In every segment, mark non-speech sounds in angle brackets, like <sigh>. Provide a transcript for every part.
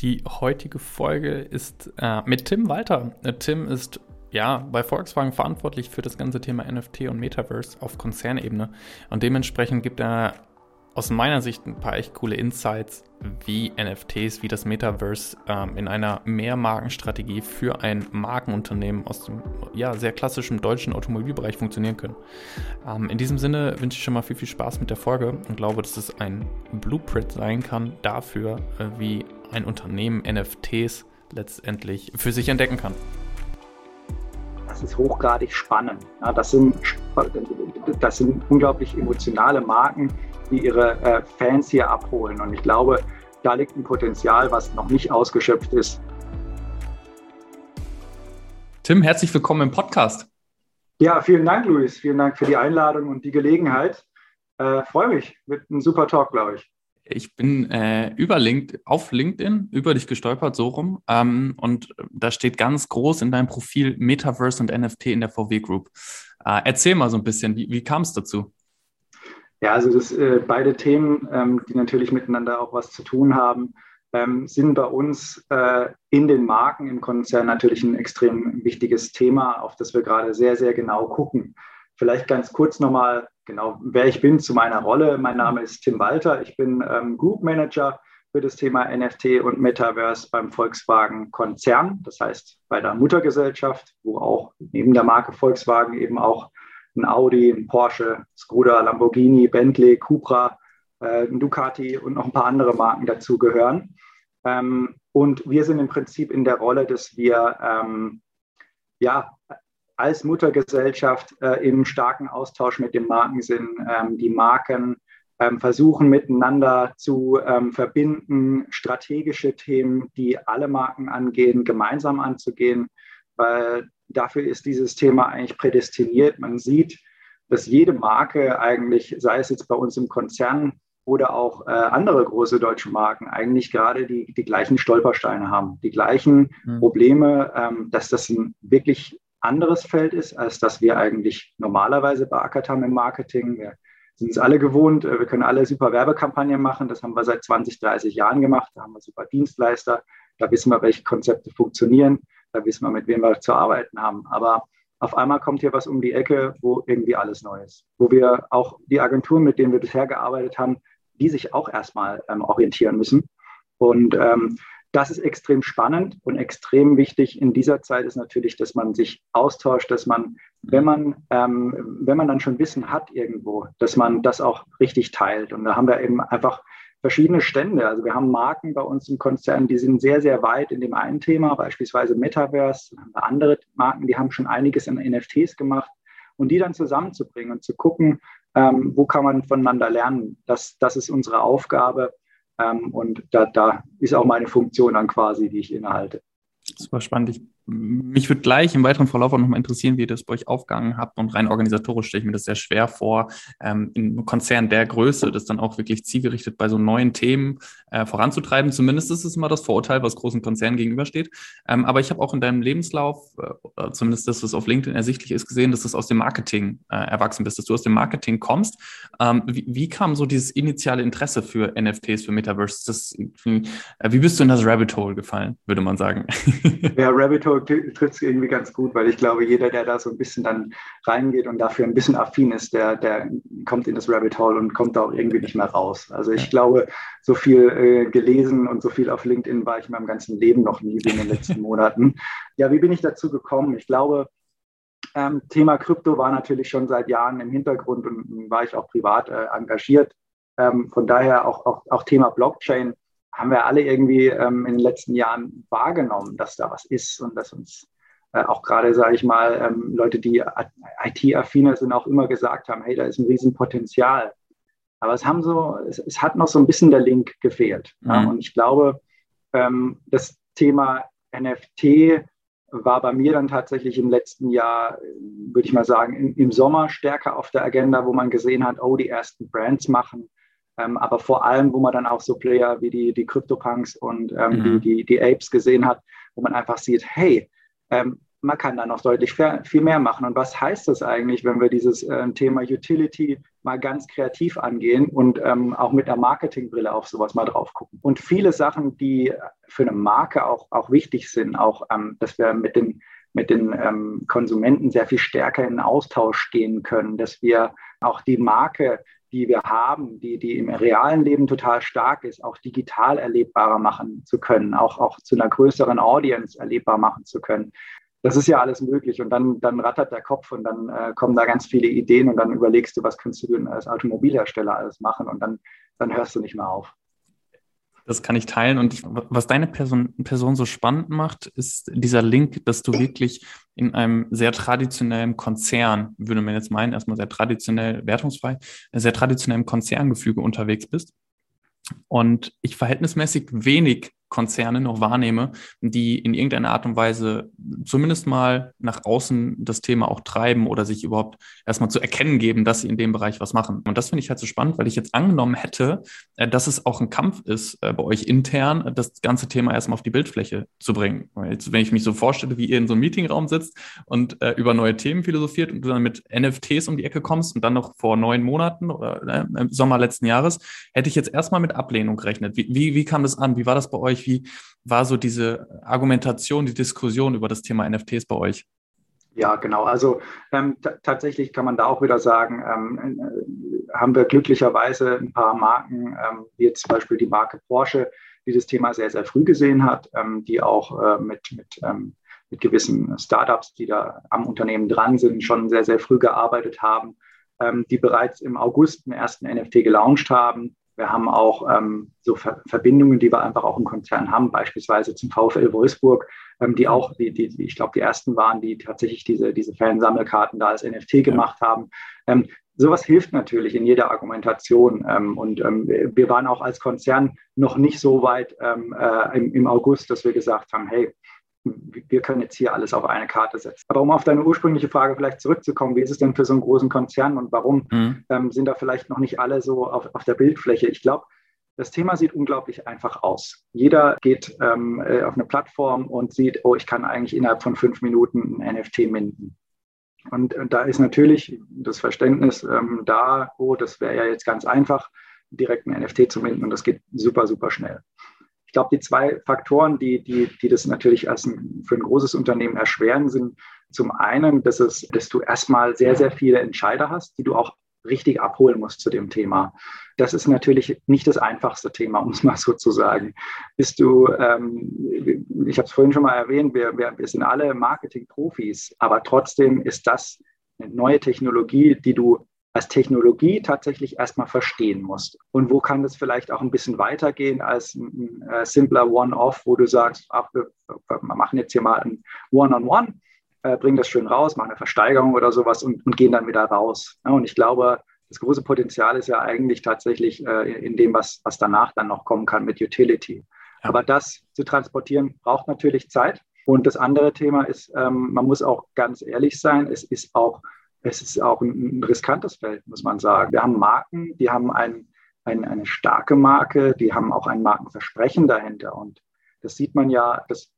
Die heutige Folge ist äh, mit Tim Walter. Äh, Tim ist ja bei Volkswagen verantwortlich für das ganze Thema NFT und Metaverse auf Konzernebene und dementsprechend gibt er aus meiner Sicht ein paar echt coole Insights, wie NFTs, wie das Metaverse ähm, in einer Mehrmarkenstrategie für ein Markenunternehmen aus dem ja, sehr klassischen deutschen Automobilbereich funktionieren können. Ähm, in diesem Sinne wünsche ich schon mal viel, viel Spaß mit der Folge und glaube, dass es ein Blueprint sein kann dafür, äh, wie ein Unternehmen NFTs letztendlich für sich entdecken kann. Das ist hochgradig spannend. Ja, das, sind, das sind unglaublich emotionale Marken, die ihre äh, Fans hier abholen. Und ich glaube, da liegt ein Potenzial, was noch nicht ausgeschöpft ist. Tim, herzlich willkommen im Podcast. Ja, vielen Dank, Luis. Vielen Dank für die Einladung und die Gelegenheit. Äh, Freue mich. Wird ein super Talk, glaube ich. Ich bin äh, über LinkedIn, auf LinkedIn über dich gestolpert, so rum. Ähm, und da steht ganz groß in deinem Profil Metaverse und NFT in der VW Group. Äh, erzähl mal so ein bisschen, wie, wie kam es dazu? Ja, also das, äh, beide Themen, ähm, die natürlich miteinander auch was zu tun haben, ähm, sind bei uns äh, in den Marken im Konzern natürlich ein extrem wichtiges Thema, auf das wir gerade sehr, sehr genau gucken. Vielleicht ganz kurz nochmal, genau, wer ich bin zu meiner Rolle. Mein Name ist Tim Walter. Ich bin ähm, Group Manager für das Thema NFT und Metaverse beim Volkswagen Konzern. Das heißt, bei der Muttergesellschaft, wo auch neben der Marke Volkswagen eben auch ein Audi, ein Porsche, Skoda, Lamborghini, Bentley, Cupra, äh, ein Ducati und noch ein paar andere Marken dazugehören. Ähm, und wir sind im Prinzip in der Rolle, dass wir ähm, ja, als Muttergesellschaft äh, im starken Austausch mit den Marken sind, ähm, die Marken ähm, versuchen miteinander zu ähm, verbinden, strategische Themen, die alle Marken angehen, gemeinsam anzugehen, weil dafür ist dieses Thema eigentlich prädestiniert. Man sieht, dass jede Marke eigentlich, sei es jetzt bei uns im Konzern oder auch äh, andere große deutsche Marken, eigentlich gerade die, die gleichen Stolpersteine haben, die gleichen mhm. Probleme, ähm, dass das ein wirklich anderes Feld ist, als das wir eigentlich normalerweise beackert haben im Marketing. Wir sind es alle gewohnt, äh, wir können alle super Werbekampagnen machen, das haben wir seit 20, 30 Jahren gemacht, da haben wir super Dienstleister, da wissen wir, welche Konzepte funktionieren da wissen wir, mit wem wir zu arbeiten haben. Aber auf einmal kommt hier was um die Ecke, wo irgendwie alles neu ist. Wo wir auch die Agenturen, mit denen wir bisher gearbeitet haben, die sich auch erstmal ähm, orientieren müssen. Und ähm, das ist extrem spannend und extrem wichtig in dieser Zeit ist natürlich, dass man sich austauscht, dass man, wenn man, ähm, wenn man dann schon Wissen hat irgendwo, dass man das auch richtig teilt. Und da haben wir eben einfach verschiedene Stände. Also wir haben Marken bei uns im Konzern, die sind sehr, sehr weit in dem einen Thema, beispielsweise Metaverse. Haben wir andere Marken, die haben schon einiges in NFTs gemacht. Und die dann zusammenzubringen und zu gucken, ähm, wo kann man voneinander lernen. Das, das ist unsere Aufgabe. Ähm, und da, da ist auch meine Funktion dann quasi, die ich innehalte. Super spannend. Ich mich würde gleich im weiteren Verlauf auch nochmal interessieren, wie ihr das bei euch aufgegangen habt. Und rein organisatorisch stelle ich mir das sehr schwer vor, ähm, in einem Konzern der Größe das dann auch wirklich zielgerichtet bei so neuen Themen äh, voranzutreiben. Zumindest ist es immer das Vorurteil, was großen Konzernen gegenübersteht. Ähm, aber ich habe auch in deinem Lebenslauf, äh, zumindest dass es auf LinkedIn ersichtlich ist, gesehen, dass du aus dem Marketing äh, erwachsen bist, dass du aus dem Marketing kommst. Ähm, wie, wie, kam so dieses initiale Interesse für NFTs, für Metaverse? Das, wie, wie bist du in das Rabbit Hole gefallen, würde man sagen? Ja, Rabbit Hole trifft es irgendwie ganz gut, weil ich glaube, jeder, der da so ein bisschen dann reingeht und dafür ein bisschen affin ist, der, der kommt in das Rabbit Hole und kommt da auch irgendwie nicht mehr raus. Also ich glaube, so viel äh, gelesen und so viel auf LinkedIn war ich in meinem ganzen Leben noch nie in den letzten <laughs> Monaten. Ja, wie bin ich dazu gekommen? Ich glaube, ähm, Thema Krypto war natürlich schon seit Jahren im Hintergrund und war ich auch privat äh, engagiert. Ähm, von daher auch, auch, auch Thema Blockchain haben wir alle irgendwie ähm, in den letzten Jahren wahrgenommen, dass da was ist und dass uns äh, auch gerade, sage ich mal, ähm, Leute, die IT-affiner sind, auch immer gesagt haben, hey, da ist ein Riesenpotenzial. Aber es haben so, es, es hat noch so ein bisschen der Link gefehlt. Mhm. Ja? Und ich glaube, ähm, das Thema NFT war bei mir dann tatsächlich im letzten Jahr, würde ich mal sagen, im, im Sommer stärker auf der Agenda, wo man gesehen hat, oh, die ersten Brands machen ähm, aber vor allem, wo man dann auch so Player wie die, die CryptoPunks und ähm, mhm. die, die, die Apes gesehen hat, wo man einfach sieht, hey, ähm, man kann da noch deutlich viel mehr machen. Und was heißt das eigentlich, wenn wir dieses äh, Thema Utility mal ganz kreativ angehen und ähm, auch mit der Marketingbrille auf sowas mal drauf gucken? Und viele Sachen, die für eine Marke auch, auch wichtig sind, auch, ähm, dass wir mit den, mit den ähm, Konsumenten sehr viel stärker in den Austausch gehen können, dass wir auch die Marke die wir haben, die, die im realen Leben total stark ist, auch digital erlebbarer machen zu können, auch, auch zu einer größeren Audience erlebbar machen zu können das ist ja alles möglich. Und dann, dann rattert der Kopf und dann äh, kommen da ganz viele Ideen und dann überlegst du, was kannst du denn als Automobilhersteller alles machen und dann, dann hörst du nicht mehr auf. Das kann ich teilen. Und was deine Person, Person so spannend macht, ist dieser Link, dass du wirklich in einem sehr traditionellen Konzern, würde man jetzt meinen, erstmal sehr traditionell, wertungsfrei, sehr traditionellen Konzerngefüge unterwegs bist. Und ich verhältnismäßig wenig Konzerne noch wahrnehme, die in irgendeiner Art und Weise zumindest mal nach außen das Thema auch treiben oder sich überhaupt erstmal zu erkennen geben, dass sie in dem Bereich was machen. Und das finde ich halt so spannend, weil ich jetzt angenommen hätte, äh, dass es auch ein Kampf ist äh, bei euch intern, das ganze Thema erstmal auf die Bildfläche zu bringen. Jetzt, wenn ich mich so vorstelle, wie ihr in so einem Meetingraum sitzt und äh, über neue Themen philosophiert und du dann mit NFTs um die Ecke kommst und dann noch vor neun Monaten oder äh, im Sommer letzten Jahres, hätte ich jetzt erstmal mit Ablehnung gerechnet. Wie, wie, wie kam das an? Wie war das bei euch? Euch? Wie war so diese Argumentation, die Diskussion über das Thema NFTs bei euch? Ja, genau. Also ähm, tatsächlich kann man da auch wieder sagen, ähm, äh, haben wir glücklicherweise ein paar Marken, ähm, wie jetzt zum Beispiel die Marke Porsche, die das Thema sehr, sehr früh gesehen hat, ähm, die auch äh, mit, mit, ähm, mit gewissen Startups, die da am Unternehmen dran sind, schon sehr, sehr früh gearbeitet haben, ähm, die bereits im August einen ersten NFT gelauncht haben wir haben auch ähm, so Ver Verbindungen, die wir einfach auch im Konzern haben, beispielsweise zum VfL Wolfsburg, ähm, die auch, die, die, ich glaube, die ersten waren, die tatsächlich diese, diese Fansammelkarten da als NFT gemacht haben. Ähm, sowas hilft natürlich in jeder Argumentation. Ähm, und ähm, wir waren auch als Konzern noch nicht so weit ähm, äh, im, im August, dass wir gesagt haben, hey, wir können jetzt hier alles auf eine Karte setzen. Aber um auf deine ursprüngliche Frage vielleicht zurückzukommen, wie ist es denn für so einen großen Konzern und warum mhm. ähm, sind da vielleicht noch nicht alle so auf, auf der Bildfläche? Ich glaube, das Thema sieht unglaublich einfach aus. Jeder geht ähm, äh, auf eine Plattform und sieht, oh, ich kann eigentlich innerhalb von fünf Minuten ein NFT minden. Und, und da ist natürlich das Verständnis ähm, da, oh, das wäre ja jetzt ganz einfach, direkt ein NFT zu minden und das geht super, super schnell. Ich glaube, die zwei Faktoren, die, die, die das natürlich ein, für ein großes Unternehmen erschweren, sind zum einen, dass, es, dass du erstmal sehr, sehr viele Entscheider hast, die du auch richtig abholen musst zu dem Thema. Das ist natürlich nicht das einfachste Thema, um es mal so zu sagen. Bist du, ähm, ich habe es vorhin schon mal erwähnt, wir, wir, wir sind alle Marketing-Profis, aber trotzdem ist das eine neue Technologie, die du als Technologie tatsächlich erstmal verstehen musst. Und wo kann das vielleicht auch ein bisschen weitergehen als ein, äh, simpler One-Off, wo du sagst, ach, wir, machen jetzt hier mal ein One-on-One, -on -One, äh, bringen das schön raus, machen eine Versteigerung oder sowas und, und gehen dann wieder raus. Ja, und ich glaube, das große Potenzial ist ja eigentlich tatsächlich äh, in dem, was, was danach dann noch kommen kann mit Utility. Aber das zu transportieren braucht natürlich Zeit. Und das andere Thema ist, ähm, man muss auch ganz ehrlich sein, es ist auch es ist auch ein, ein riskantes Feld, muss man sagen. Wir haben Marken, die haben ein, ein, eine starke Marke, die haben auch ein Markenversprechen dahinter. Und das sieht man ja, dass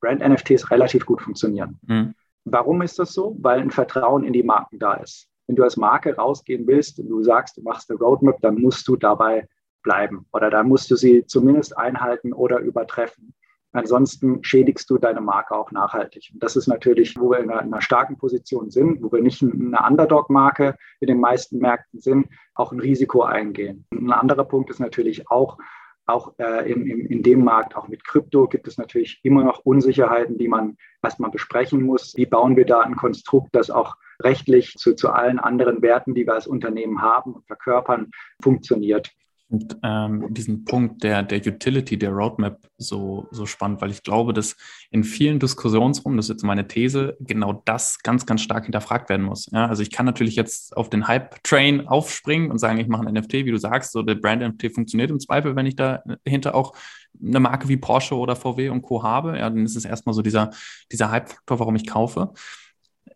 Brand-NFTs relativ gut funktionieren. Mhm. Warum ist das so? Weil ein Vertrauen in die Marken da ist. Wenn du als Marke rausgehen willst und du sagst, du machst eine Roadmap, dann musst du dabei bleiben oder dann musst du sie zumindest einhalten oder übertreffen. Ansonsten schädigst du deine Marke auch nachhaltig. Und das ist natürlich, wo wir in einer, in einer starken Position sind, wo wir nicht eine Underdog-Marke in den meisten Märkten sind, auch ein Risiko eingehen. ein anderer Punkt ist natürlich auch, auch äh, in, in, in dem Markt, auch mit Krypto, gibt es natürlich immer noch Unsicherheiten, die man erstmal besprechen muss. Wie bauen wir da ein Konstrukt, das auch rechtlich zu, zu allen anderen Werten, die wir als Unternehmen haben und verkörpern, funktioniert und, ähm, diesen Punkt der, der Utility, der Roadmap so, so spannend, weil ich glaube, dass in vielen Diskussionsrunden, das ist jetzt meine These, genau das ganz, ganz stark hinterfragt werden muss. Ja, also ich kann natürlich jetzt auf den Hype-Train aufspringen und sagen, ich mache ein NFT, wie du sagst, so der Brand-NFT funktioniert im Zweifel, wenn ich dahinter auch eine Marke wie Porsche oder VW und Co. habe, ja, dann ist es erstmal so dieser, dieser Hype-Faktor, warum ich kaufe.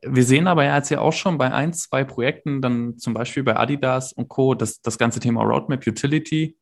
Wir sehen aber jetzt ja auch schon bei ein, zwei Projekten, dann zum Beispiel bei Adidas und Co., dass das ganze Thema Roadmap Utility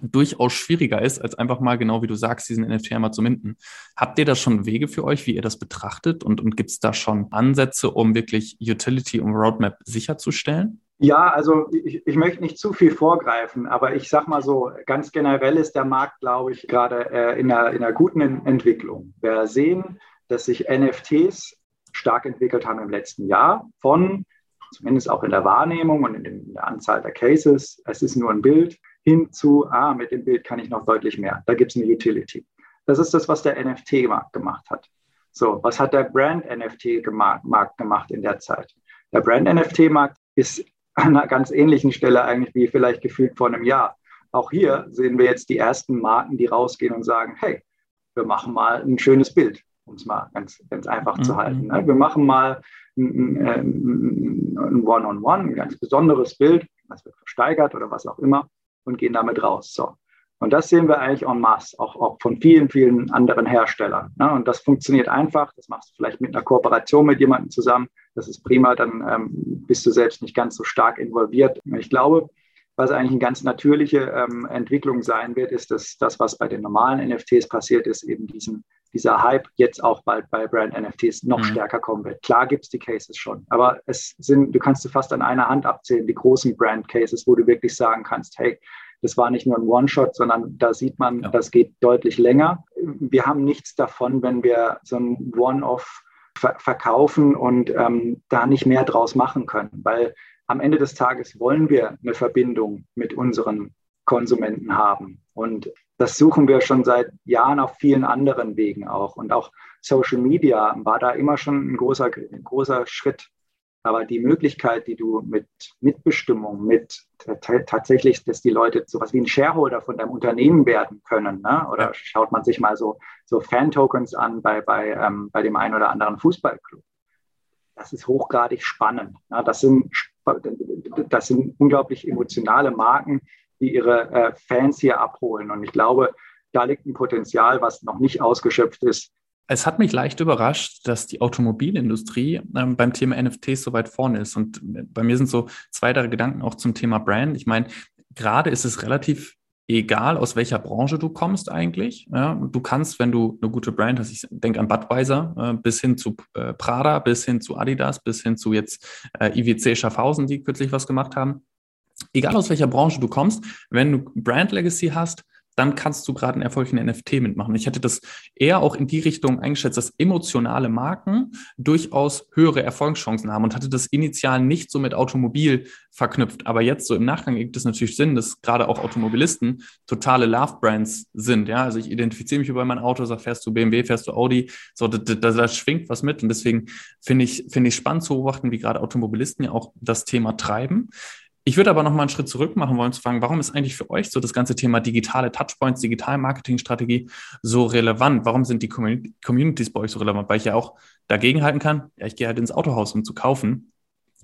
durchaus schwieriger ist, als einfach mal genau wie du sagst, diesen NFT einmal zu minden. Habt ihr da schon Wege für euch, wie ihr das betrachtet und, und gibt es da schon Ansätze, um wirklich Utility und Roadmap sicherzustellen? Ja, also ich, ich, möchte nicht zu viel vorgreifen, aber ich sage mal so, ganz generell ist der Markt, glaube ich, gerade äh, in, einer, in einer guten Entwicklung. Wir sehen, dass sich NFTs stark entwickelt haben im letzten Jahr von, zumindest auch in der Wahrnehmung und in, der Anzahl der Cases, es ist nur ein Bild, hin zu, ah, mit dem Bild kann ich noch deutlich mehr. Da gibt es eine Utility. Das ist das, was der NFT-Markt gemacht hat. So, was hat der Brand-NFT-Markt gemacht in der Zeit? Der Brand-NFT-Markt ist an einer ganz ähnlichen Stelle eigentlich wie vielleicht gefühlt vor einem Jahr. Auch hier sehen wir jetzt die ersten Marken, die rausgehen und sagen, hey, wir machen mal ein schönes Bild, um es mal ganz, ganz einfach mhm. zu halten. Ne? Wir machen mal ein, ein, ein One-on-One, ein ganz besonderes Bild, das wird versteigert oder was auch immer und gehen damit raus. So. Und das sehen wir eigentlich en masse, auch, auch von vielen, vielen anderen Herstellern. Ne? Und das funktioniert einfach. Das machst du vielleicht mit einer Kooperation mit jemandem zusammen. Das ist prima, dann ähm, bist du selbst nicht ganz so stark involviert. Ich glaube, was eigentlich eine ganz natürliche ähm, Entwicklung sein wird, ist, dass das, was bei den normalen NFTs passiert ist, eben diesen, dieser Hype jetzt auch bald bei Brand NFTs noch mhm. stärker kommen wird. Klar gibt es die Cases schon, aber es sind, du kannst du fast an einer Hand abzählen, die großen Brand Cases, wo du wirklich sagen kannst, hey, das war nicht nur ein One-Shot, sondern da sieht man, ja. das geht deutlich länger. Wir haben nichts davon, wenn wir so ein One-Off ver verkaufen und ähm, da nicht mehr draus machen können, weil am Ende des Tages wollen wir eine Verbindung mit unseren Konsumenten haben. Und das suchen wir schon seit Jahren auf vielen anderen Wegen auch. Und auch Social Media war da immer schon ein großer, ein großer Schritt aber die Möglichkeit, die du mit Mitbestimmung, mit tatsächlich, dass die Leute sowas wie ein Shareholder von deinem Unternehmen werden können, ne? oder ja. schaut man sich mal so, so Fan-Tokens an bei, bei, ähm, bei dem einen oder anderen Fußballclub. Das ist hochgradig spannend. Ne? Das, sind, das sind unglaublich emotionale Marken, die ihre äh, Fans hier abholen. Und ich glaube, da liegt ein Potenzial, was noch nicht ausgeschöpft ist, es hat mich leicht überrascht, dass die Automobilindustrie ähm, beim Thema NFTs so weit vorne ist. Und bei mir sind so zwei, drei Gedanken auch zum Thema Brand. Ich meine, gerade ist es relativ egal, aus welcher Branche du kommst eigentlich. Ja, du kannst, wenn du eine gute Brand hast, ich denke an Budweiser, äh, bis hin zu äh, Prada, bis hin zu Adidas, bis hin zu jetzt äh, IWC Schaffhausen, die kürzlich was gemacht haben. Egal aus welcher Branche du kommst, wenn du Brand Legacy hast, dann kannst du gerade einen erfolgreichen NFT mitmachen. Ich hätte das eher auch in die Richtung eingeschätzt, dass emotionale Marken durchaus höhere Erfolgschancen haben und hatte das initial nicht so mit Automobil verknüpft. Aber jetzt so im Nachgang gibt es natürlich Sinn, dass gerade auch Automobilisten totale Love-Brands sind. Ja, also ich identifiziere mich über mein Auto, sag, fährst du BMW, fährst du Audi, so, da, da, da schwingt was mit. Und deswegen finde ich, finde ich spannend zu beobachten, wie gerade Automobilisten ja auch das Thema treiben. Ich würde aber noch mal einen Schritt zurück machen wollen, zu fragen, warum ist eigentlich für euch so das ganze Thema digitale Touchpoints, digitale Marketingstrategie so relevant? Warum sind die Communities bei euch so relevant? Weil ich ja auch dagegen halten kann, ja, ich gehe halt ins Autohaus, um zu kaufen.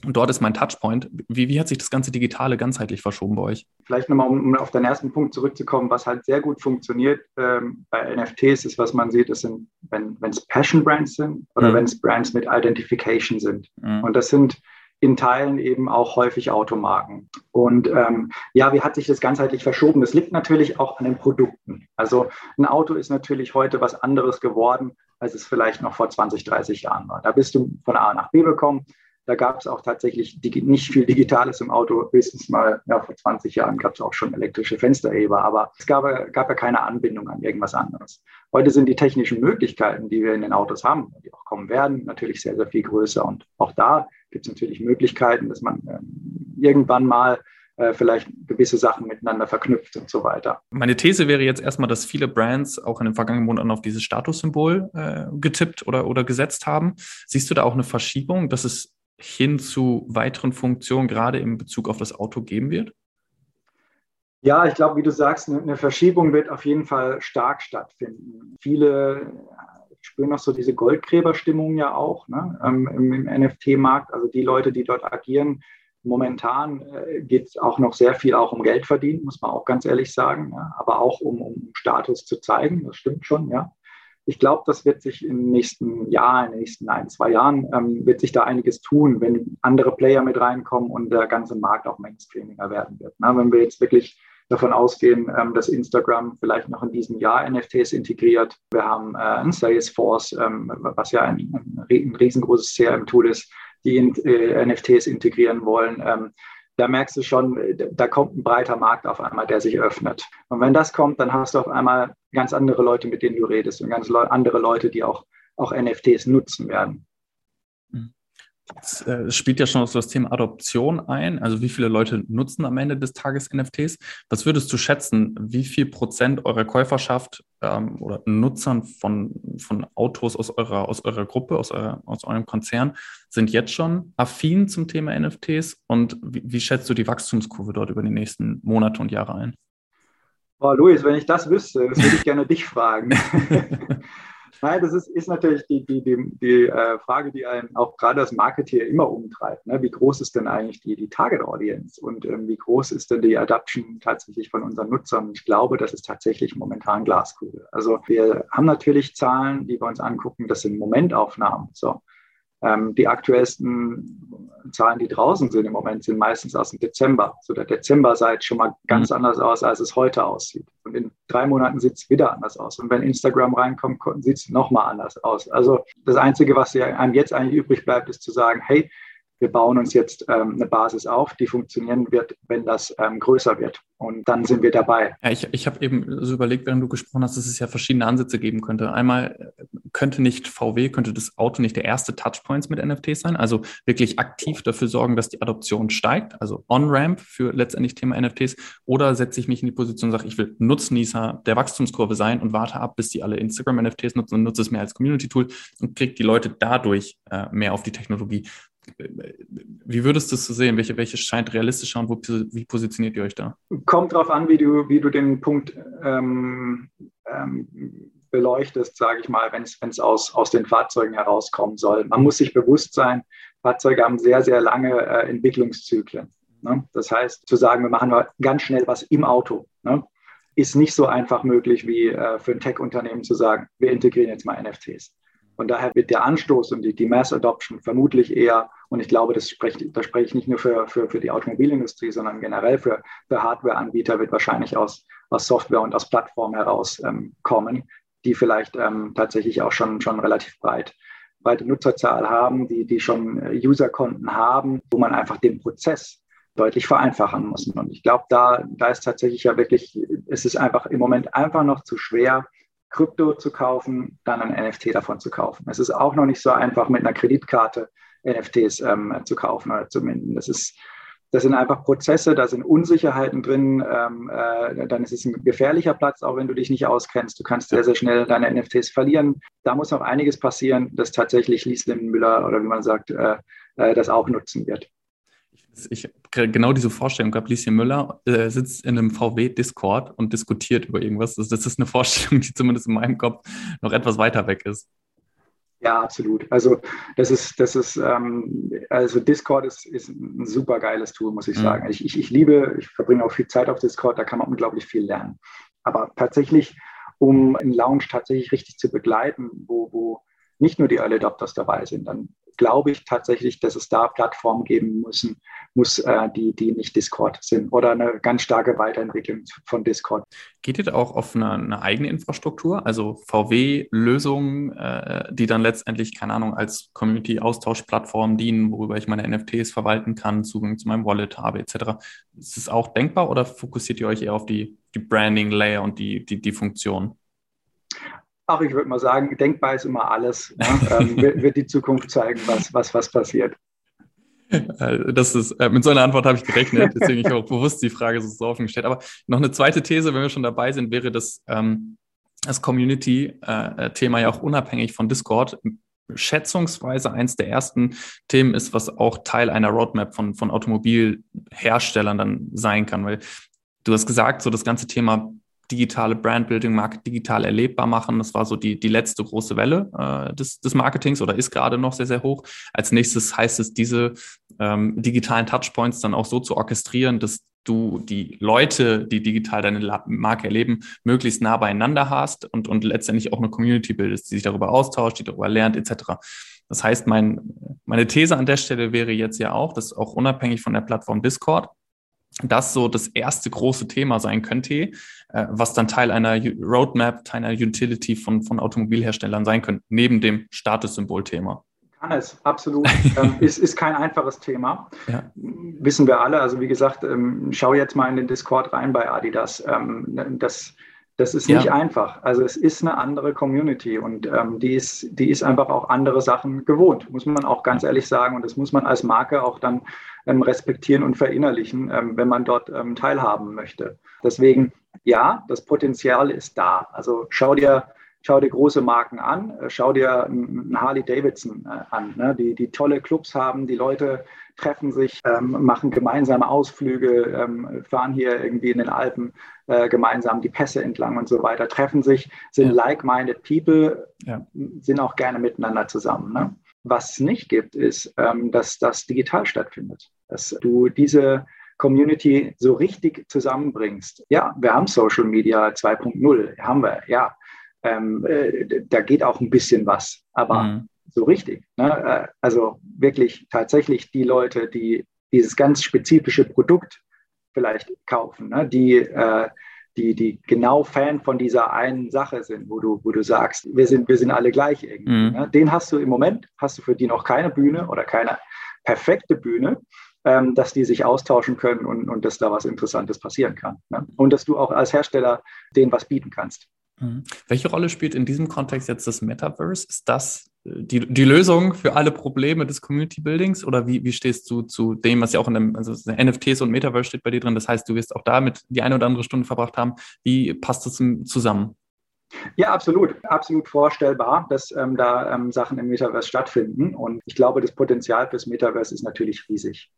Und dort ist mein Touchpoint. Wie, wie hat sich das ganze Digitale ganzheitlich verschoben bei euch? Vielleicht nochmal, um auf den ersten Punkt zurückzukommen, was halt sehr gut funktioniert ähm, bei NFTs ist, was man sieht, das sind, wenn es Passion Brands sind oder mhm. wenn es Brands mit Identification sind. Mhm. Und das sind in Teilen eben auch häufig Automarken. Und ähm, ja, wie hat sich das ganzheitlich verschoben? Das liegt natürlich auch an den Produkten. Also ein Auto ist natürlich heute was anderes geworden, als es vielleicht noch vor 20, 30 Jahren war. Da bist du von A nach B gekommen. Da gab es auch tatsächlich nicht viel Digitales im Auto. Höchstens mal, ja, vor 20 Jahren gab es auch schon elektrische Fensterheber, aber es gab, gab ja keine Anbindung an irgendwas anderes. Heute sind die technischen Möglichkeiten, die wir in den Autos haben, die auch kommen werden, natürlich sehr, sehr viel größer. Und auch da gibt es natürlich Möglichkeiten, dass man ähm, irgendwann mal äh, vielleicht gewisse Sachen miteinander verknüpft und so weiter. Meine These wäre jetzt erstmal, dass viele Brands auch in den vergangenen Monaten auf dieses Statussymbol äh, getippt oder, oder gesetzt haben. Siehst du da auch eine Verschiebung, dass es hin zu weiteren Funktionen gerade in Bezug auf das Auto geben wird? Ja, ich glaube, wie du sagst, eine Verschiebung wird auf jeden Fall stark stattfinden. Viele spüren noch so diese Goldgräberstimmung ja auch ne, ähm, im, im NFT-Markt. Also die Leute, die dort agieren, momentan äh, geht es auch noch sehr viel auch um Geld verdienen, muss man auch ganz ehrlich sagen, ja, aber auch um, um Status zu zeigen, das stimmt schon, ja. Ich glaube, das wird sich im nächsten Jahr, in den nächsten ein, zwei Jahren, ähm, wird sich da einiges tun, wenn andere Player mit reinkommen und der ganze Markt auch mainstreamiger werden wird. Na, wenn wir jetzt wirklich davon ausgehen, ähm, dass Instagram vielleicht noch in diesem Jahr NFTs integriert. Wir haben äh, ein Salesforce, ähm, was ja ein, ein riesengroßes CRM-Tool ist, die in, äh, NFTs integrieren wollen. Da merkst du schon, da kommt ein breiter Markt auf einmal, der sich öffnet. Und wenn das kommt, dann hast du auf einmal ganz andere Leute, mit denen du redest und ganz andere Leute, die auch, auch NFTs nutzen werden. Es äh, spielt ja schon so das Thema Adoption ein. Also wie viele Leute nutzen am Ende des Tages NFTs? Was würdest du schätzen, wie viel Prozent eurer Käuferschaft ähm, oder Nutzern von, von Autos aus eurer, aus eurer Gruppe, aus, eurer, aus eurem Konzern sind jetzt schon affin zum Thema NFTs? Und wie, wie schätzt du die Wachstumskurve dort über die nächsten Monate und Jahre ein? Oh, Luis, wenn ich das wüsste, das würde ich gerne dich fragen. <laughs> Nein, das ist, ist natürlich die, die, die, die äh, Frage, die einen auch gerade als Marketeer immer umtreibt. Ne? Wie groß ist denn eigentlich die, die Target Audience und ähm, wie groß ist denn die Adoption tatsächlich von unseren Nutzern? Ich glaube, das ist tatsächlich momentan Glaskugel. Also wir haben natürlich Zahlen, die wir uns angucken, das sind Momentaufnahmen. So. Ähm, die aktuellsten Zahlen, die draußen sind im Moment, sind meistens aus dem Dezember. So der Dezember sah schon mal ganz mhm. anders aus, als es heute aussieht. Und in drei Monaten sieht es wieder anders aus. Und wenn Instagram reinkommt, sieht es nochmal anders aus. Also das Einzige, was einem jetzt eigentlich übrig bleibt, ist zu sagen, hey, wir bauen uns jetzt ähm, eine Basis auf, die funktionieren wird, wenn das ähm, größer wird. Und dann sind wir dabei. Ja, ich, ich habe eben so überlegt, während du gesprochen hast, dass es ja verschiedene Ansätze geben könnte. Einmal äh, könnte nicht VW, könnte das Auto nicht der erste Touchpoints mit NFTs sein, also wirklich aktiv dafür sorgen, dass die Adoption steigt, also On-Ramp für letztendlich Thema NFTs. Oder setze ich mich in die Position und sage, ich will Nutznießer der Wachstumskurve sein und warte ab, bis die alle Instagram-NFTs nutzen und nutze es mehr als Community-Tool und kriege die Leute dadurch äh, mehr auf die Technologie. Wie würdest du es sehen? Welche, welche scheint realistischer und wo, wie positioniert ihr euch da? Kommt darauf an, wie du, wie du den Punkt ähm, ähm, beleuchtest, sage ich mal, wenn es aus, aus den Fahrzeugen herauskommen soll. Man muss sich bewusst sein, Fahrzeuge haben sehr, sehr lange äh, Entwicklungszyklen. Ne? Das heißt, zu sagen, wir machen ganz schnell was im Auto, ne? ist nicht so einfach möglich wie äh, für ein Tech-Unternehmen zu sagen, wir integrieren jetzt mal NFTs. Und daher wird der Anstoß und die, die Mass Adoption vermutlich eher, und ich glaube, das spreche, das spreche ich nicht nur für, für, für die Automobilindustrie, sondern generell für, für Hardware-Anbieter, wird wahrscheinlich aus, aus Software und aus Plattformen heraus ähm, die vielleicht ähm, tatsächlich auch schon, schon relativ breit breite Nutzerzahl haben, die, die schon äh, User-Konten haben, wo man einfach den Prozess deutlich vereinfachen muss. Und ich glaube, da, da ist tatsächlich ja wirklich, es ist einfach im Moment einfach noch zu schwer, Krypto zu kaufen, dann ein NFT davon zu kaufen. Es ist auch noch nicht so einfach, mit einer Kreditkarte NFTs ähm, zu kaufen oder zu minden. Das ist das sind einfach Prozesse, da sind Unsicherheiten drin. Ähm, äh, dann ist es ein gefährlicher Platz, auch wenn du dich nicht auskennst. Du kannst sehr, sehr schnell deine NFTs verlieren. Da muss noch einiges passieren, dass tatsächlich Lieslin Müller oder wie man sagt, äh, äh, das auch nutzen wird ich genau diese Vorstellung gehabt, Lieschen Müller äh, sitzt in einem VW-Discord und diskutiert über irgendwas. Das, das, ist eine Vorstellung, die zumindest in meinem Kopf noch etwas weiter weg ist. Ja, absolut. Also das ist, das ist, ähm, also Discord ist, ist ein super geiles Tool, muss ich mhm. sagen. Ich, ich, ich liebe, ich verbringe auch viel Zeit auf Discord, da kann man unglaublich viel lernen. Aber tatsächlich, um einen Lounge tatsächlich richtig zu begleiten, wo, wo nicht nur die Early Adopters dabei sind, dann glaube ich tatsächlich, dass es da Plattformen geben müssen, muss, äh, die, die nicht Discord sind oder eine ganz starke Weiterentwicklung von Discord. Geht ihr auch auf eine, eine eigene Infrastruktur, also VW-Lösungen, äh, die dann letztendlich, keine Ahnung, als Community-Austauschplattform dienen, worüber ich meine NFTs verwalten kann, Zugang zu meinem Wallet habe, etc. Ist es auch denkbar oder fokussiert ihr euch eher auf die, die Branding-Layer und die, die, die Funktion? Ach, ich würde mal sagen, denkbar ist immer alles. Ne? ähm, <laughs> wird, wird, die Zukunft zeigen, was, was, was passiert. Äh, das ist, äh, mit so einer Antwort habe ich gerechnet, deswegen ich <laughs> auch bewusst die Frage so offen gestellt. Aber noch eine zweite These, wenn wir schon dabei sind, wäre, dass ähm, das Community-Thema äh, ja auch unabhängig von Discord schätzungsweise eins der ersten Themen ist, was auch Teil einer Roadmap von, von Automobilherstellern dann sein kann. Weil du hast gesagt, so das ganze Thema digitale Brandbuilding, Market digital erlebbar machen. Das war so die, die letzte große Welle äh, des, des Marketings oder ist gerade noch sehr, sehr hoch. Als nächstes heißt es, diese ähm, digitalen Touchpoints dann auch so zu orchestrieren, dass du die Leute, die digital deine Marke erleben, möglichst nah beieinander hast und, und letztendlich auch eine Community bildest, die sich darüber austauscht, die darüber lernt, etc. Das heißt, mein, meine These an der Stelle wäre jetzt ja auch, dass auch unabhängig von der Plattform Discord das so das erste große Thema sein könnte, was dann Teil einer Roadmap, Teil einer Utility von, von Automobilherstellern sein könnte, neben dem Statussymbol-Thema. Kann es, absolut. <laughs> ähm, ist, ist kein einfaches Thema. Ja. Wissen wir alle. Also wie gesagt, ähm, schau jetzt mal in den Discord rein bei Adidas. Ähm, das, das ist nicht ja. einfach. Also es ist eine andere Community und ähm, die, ist, die ist einfach auch andere Sachen gewohnt, muss man auch ganz ehrlich sagen. Und das muss man als Marke auch dann ähm, respektieren und verinnerlichen, ähm, wenn man dort ähm, teilhaben möchte. Deswegen, ja, das Potenzial ist da. Also schau dir schau dir große Marken an, äh, schau dir einen Harley Davidson äh, an, ne? die, die tolle Clubs haben, die Leute treffen sich, ähm, machen gemeinsame Ausflüge, ähm, fahren hier irgendwie in den Alpen äh, gemeinsam die Pässe entlang und so weiter, treffen sich, sind ja. like-minded people, ja. sind auch gerne miteinander zusammen. Ne? Was es nicht gibt, ist, ähm, dass das digital stattfindet, dass du diese Community so richtig zusammenbringst. Ja, wir haben Social Media 2.0, haben wir, ja ähm, äh, da geht auch ein bisschen was, aber mhm. so richtig. Ne? Äh, also wirklich tatsächlich die Leute, die dieses ganz spezifische Produkt vielleicht kaufen, ne? die, äh, die, die genau Fan von dieser einen Sache sind, wo du, wo du sagst, wir sind, wir sind alle gleich irgendwie. Mhm. Ne? Den hast du im Moment, hast du für die noch keine Bühne oder keine perfekte Bühne, ähm, dass die sich austauschen können und, und dass da was Interessantes passieren kann. Ne? Und dass du auch als Hersteller denen was bieten kannst. Mhm. Welche Rolle spielt in diesem Kontext jetzt das Metaverse? Ist das äh, die, die Lösung für alle Probleme des Community Buildings oder wie, wie stehst du zu dem, was ja auch in dem, also NFTs und Metaverse steht bei dir drin? Das heißt, du wirst auch damit die eine oder andere Stunde verbracht haben. Wie passt das zusammen? Ja, absolut. Absolut vorstellbar, dass ähm, da ähm, Sachen im Metaverse stattfinden. Und ich glaube, das Potenzial fürs Metaverse ist natürlich riesig.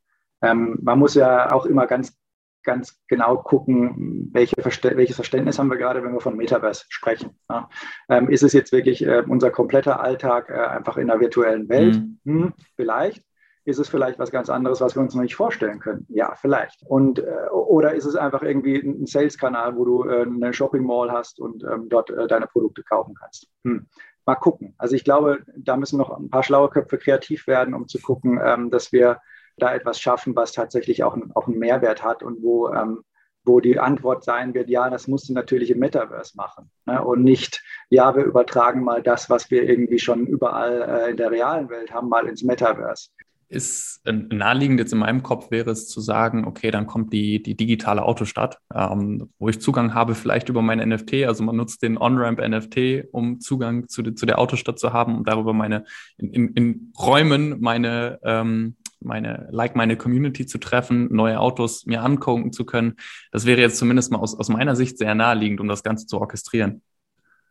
Ähm, man muss ja auch immer ganz ganz genau gucken, welche Verste welches Verständnis haben wir gerade, wenn wir von Metaverse sprechen. Ja. Ähm, ist es jetzt wirklich äh, unser kompletter Alltag äh, einfach in der virtuellen Welt? Mhm. Hm, vielleicht. Ist es vielleicht was ganz anderes, was wir uns noch nicht vorstellen können? Ja, vielleicht. Und, äh, oder ist es einfach irgendwie ein Sales-Kanal, wo du äh, eine Shopping Mall hast und ähm, dort äh, deine Produkte kaufen kannst? Hm. Mal gucken. Also ich glaube, da müssen noch ein paar schlaue Köpfe kreativ werden, um zu gucken, ähm, dass wir da etwas schaffen, was tatsächlich auch, auch einen Mehrwert hat und wo, ähm, wo die Antwort sein wird, ja, das musst du natürlich im Metaverse machen. Ne? Und nicht, ja, wir übertragen mal das, was wir irgendwie schon überall äh, in der realen Welt haben, mal ins Metaverse ist naheliegend jetzt in meinem Kopf wäre es zu sagen, okay, dann kommt die, die digitale Autostadt, ähm, wo ich Zugang habe, vielleicht über mein NFT. Also man nutzt den On-Ramp NFT, um Zugang zu, zu der Autostadt zu haben und darüber meine in, in, in Räumen meine ähm, meine, like meine Community zu treffen, neue Autos mir angucken zu können. Das wäre jetzt zumindest mal aus, aus meiner Sicht sehr naheliegend, um das Ganze zu orchestrieren.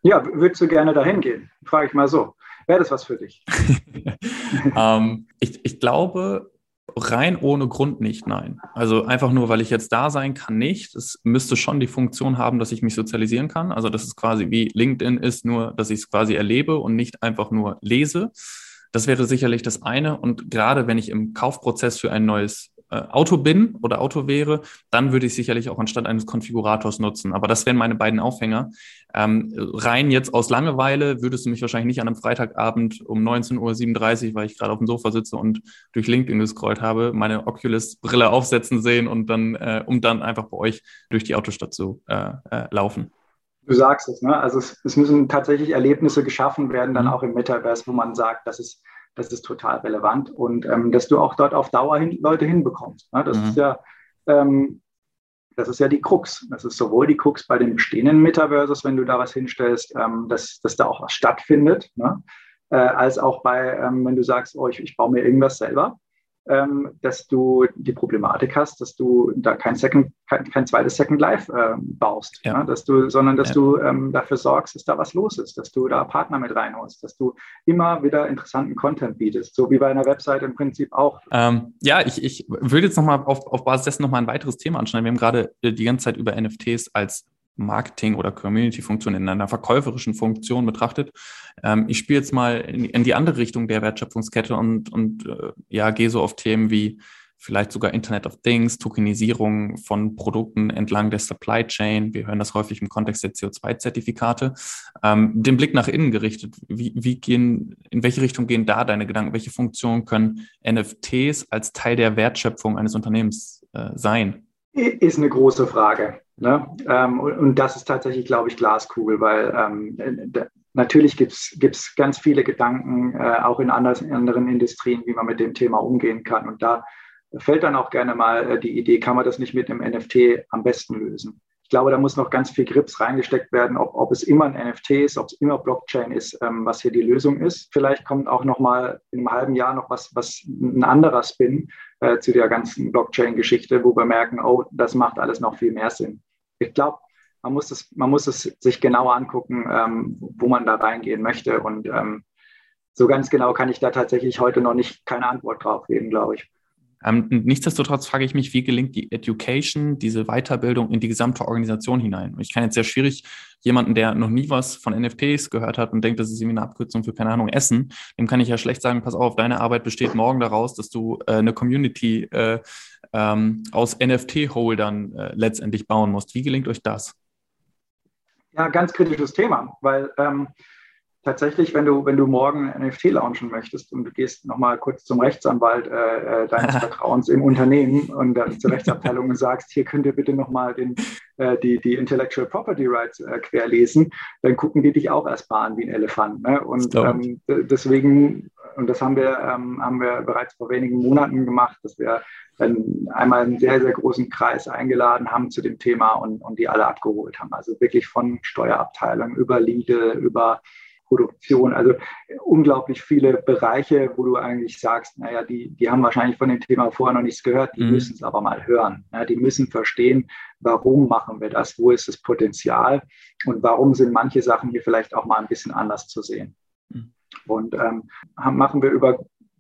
Ja, würdest du gerne dahin gehen? Frage ich mal so. Wäre das was für dich? <laughs> ähm, ich, ich glaube, rein ohne Grund nicht, nein. Also einfach nur, weil ich jetzt da sein kann, nicht. Es müsste schon die Funktion haben, dass ich mich sozialisieren kann. Also das ist quasi wie LinkedIn ist, nur dass ich es quasi erlebe und nicht einfach nur lese. Das wäre sicherlich das eine. Und gerade wenn ich im Kaufprozess für ein neues äh, Auto bin oder Auto wäre, dann würde ich sicherlich auch anstatt eines Konfigurators nutzen. Aber das wären meine beiden Aufhänger. Ähm, rein jetzt aus Langeweile würdest du mich wahrscheinlich nicht an einem Freitagabend um 19.37 Uhr, weil ich gerade auf dem Sofa sitze und durch LinkedIn gescrollt habe, meine Oculus-Brille aufsetzen sehen und dann, äh, um dann einfach bei euch durch die Autostadt zu äh, äh, laufen. Du sagst es, ne? Also es, es, müssen tatsächlich Erlebnisse geschaffen werden, dann mhm. auch im Metaverse, wo man sagt, das ist, das ist total relevant und ähm, dass du auch dort auf Dauer hin, Leute hinbekommst. Ne? Das mhm. ist ja, ähm, das ist ja die Krux. Das ist sowohl die Krux bei den bestehenden Metaverses, wenn du da was hinstellst, ähm, dass, dass da auch was stattfindet, ne? äh, als auch bei, ähm, wenn du sagst, oh, ich, ich baue mir irgendwas selber ähm, dass du die Problematik hast, dass du da kein, Second, kein, kein zweites Second Life äh, baust, ja. ne? dass du, sondern dass ja. du ähm, dafür sorgst, dass da was los ist, dass du da Partner mit reinholst, dass du immer wieder interessanten Content bietest, so wie bei einer Website im Prinzip auch. Ähm, ja, ich, ich würde jetzt nochmal auf, auf Basis dessen nochmal ein weiteres Thema anschneiden. Wir haben gerade äh, die ganze Zeit über NFTs als Marketing- oder Community-Funktion in einer verkäuferischen Funktion betrachtet. Ähm, ich spiele jetzt mal in, in, die andere Richtung der Wertschöpfungskette und, und äh, ja, gehe so auf Themen wie vielleicht sogar Internet of Things, Tokenisierung von Produkten entlang der Supply Chain. Wir hören das häufig im Kontext der CO2-Zertifikate. Ähm, den Blick nach innen gerichtet. Wie, wie gehen, in welche Richtung gehen da deine Gedanken? Welche Funktionen können NFTs als Teil der Wertschöpfung eines Unternehmens äh, sein? Ist eine große Frage. Ne? Ähm, und, das ist tatsächlich, glaube ich, Glaskugel, weil ähm, natürlich gibt es ganz viele Gedanken, äh, auch in anderen Industrien, wie man mit dem Thema umgehen kann. Und da fällt dann auch gerne mal äh, die Idee, kann man das nicht mit einem NFT am besten lösen? Ich glaube, da muss noch ganz viel Grips reingesteckt werden, ob, ob es immer ein NFT ist, ob es immer Blockchain ist, ähm, was hier die Lösung ist. Vielleicht kommt auch noch mal in einem halben Jahr noch was, was ein anderer Spin äh, zu der ganzen Blockchain-Geschichte, wo wir merken, oh, das macht alles noch viel mehr Sinn. Ich glaube, man muss es, man muss es sich genauer angucken, ähm, wo man da reingehen möchte. Und ähm, so ganz genau kann ich da tatsächlich heute noch nicht keine Antwort drauf geben, glaube ich. Ähm, nichtsdestotrotz frage ich mich, wie gelingt die Education, diese Weiterbildung in die gesamte Organisation hinein? Ich kann jetzt sehr schwierig jemanden, der noch nie was von NFTs gehört hat und denkt, das ist irgendwie eine Abkürzung für, keine Ahnung, Essen, dem kann ich ja schlecht sagen, pass auf, deine Arbeit besteht morgen daraus, dass du äh, eine Community äh, ähm, aus NFT-Holdern äh, letztendlich bauen musst. Wie gelingt euch das? Ja, ganz kritisches Thema, weil ähm, tatsächlich, wenn du, wenn du morgen ein NFT launchen möchtest und du gehst nochmal kurz zum Rechtsanwalt äh, äh deines <laughs> Vertrauens im Unternehmen und äh, zur Rechtsabteilung und sagst, hier könnt ihr bitte nochmal äh, die, die Intellectual Property Rights äh, querlesen, dann gucken die dich auch erstmal an wie ein Elefant. Ne? Und ähm, deswegen, und das haben wir, ähm, haben wir bereits vor wenigen Monaten gemacht, dass wir dann einmal einen sehr, sehr großen Kreis eingeladen haben zu dem Thema und, und die alle abgeholt haben. Also wirklich von Steuerabteilung über Legal, über Produktion. Also unglaublich viele Bereiche, wo du eigentlich sagst, naja, die, die haben wahrscheinlich von dem Thema vorher noch nichts gehört, die mhm. müssen es aber mal hören. Ja, die müssen verstehen, warum machen wir das, wo ist das Potenzial und warum sind manche Sachen hier vielleicht auch mal ein bisschen anders zu sehen. Mhm. Und ähm, machen wir über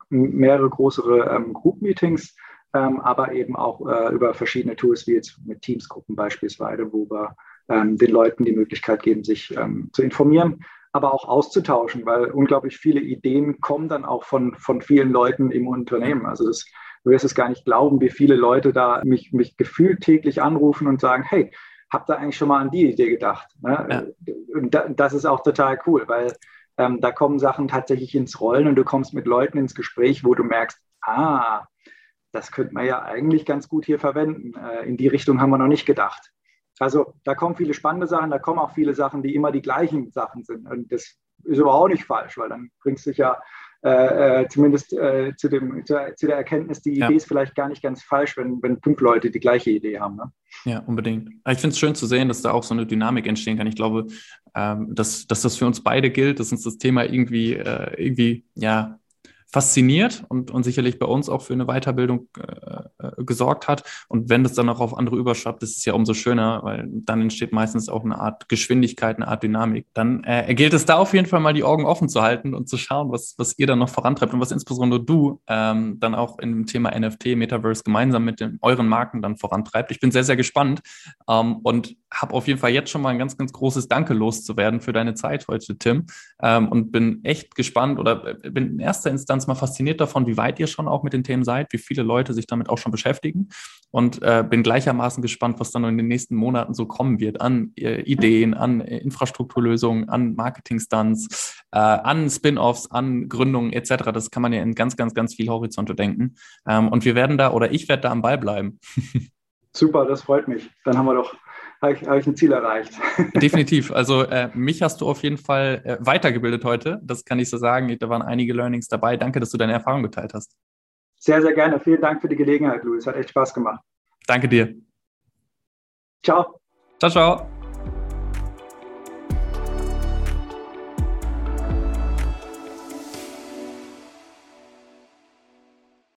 mehrere größere ähm, Group-Meetings, ähm, aber eben auch äh, über verschiedene Tools, wie jetzt mit Teamsgruppen beispielsweise, wo wir ähm, den Leuten die Möglichkeit geben, sich ähm, zu informieren aber auch auszutauschen, weil unglaublich viele Ideen kommen dann auch von, von vielen Leuten im Unternehmen. Also das, du wirst es gar nicht glauben, wie viele Leute da mich, mich gefühlt täglich anrufen und sagen, hey, habt ihr eigentlich schon mal an die Idee gedacht? Ne? Ja. Und das ist auch total cool, weil ähm, da kommen Sachen tatsächlich ins Rollen und du kommst mit Leuten ins Gespräch, wo du merkst, ah, das könnte man ja eigentlich ganz gut hier verwenden. Äh, in die Richtung haben wir noch nicht gedacht. Also da kommen viele spannende Sachen, da kommen auch viele Sachen, die immer die gleichen Sachen sind. Und das ist aber auch nicht falsch, weil dann bringst du dich ja äh, äh, zumindest äh, zu, dem, zu, zu, der Erkenntnis, die ja. Idee ist vielleicht gar nicht ganz falsch, wenn, wenn fünf Leute die gleiche Idee haben. Ne? Ja, unbedingt. Ich finde es schön zu sehen, dass da auch so eine Dynamik entstehen kann. Ich glaube, ähm, dass, dass das für uns beide gilt, dass uns das Thema irgendwie, äh, irgendwie ja, fasziniert und, und sicherlich bei uns auch für eine Weiterbildung äh, äh, gesorgt hat. Und wenn das dann auch auf andere überschwappt, ist es ja umso schöner, weil dann entsteht meistens auch eine Art Geschwindigkeit, eine Art Dynamik. Dann äh, gilt es da auf jeden Fall mal die Augen offen zu halten und zu schauen, was, was ihr dann noch vorantreibt und was insbesondere du ähm, dann auch in dem Thema NFT, Metaverse gemeinsam mit den, euren Marken dann vorantreibt. Ich bin sehr, sehr gespannt ähm, und habe auf jeden Fall jetzt schon mal ein ganz, ganz großes Danke loszuwerden für deine Zeit heute, Tim. Ähm, und bin echt gespannt oder äh, bin in erster Instanz mal fasziniert davon, wie weit ihr schon auch mit den Themen seid, wie viele Leute sich damit auch schon beschäftigen. Und äh, bin gleichermaßen gespannt, was dann in den nächsten Monaten so kommen wird an äh, Ideen, an äh, Infrastrukturlösungen, an Marketing-Stunts, äh, an Spin-offs, an Gründungen etc. Das kann man ja in ganz, ganz, ganz viel Horizonte denken. Ähm, und wir werden da oder ich werde da am Ball bleiben. <laughs> Super, das freut mich. Dann haben wir doch habe ich, hab ich ein Ziel erreicht. <laughs> Definitiv. Also äh, mich hast du auf jeden Fall äh, weitergebildet heute. Das kann ich so sagen. Da waren einige Learnings dabei. Danke, dass du deine Erfahrung geteilt hast. Sehr, sehr gerne. Vielen Dank für die Gelegenheit, Luis. Hat echt Spaß gemacht. Danke dir. Ciao. Ciao, ciao.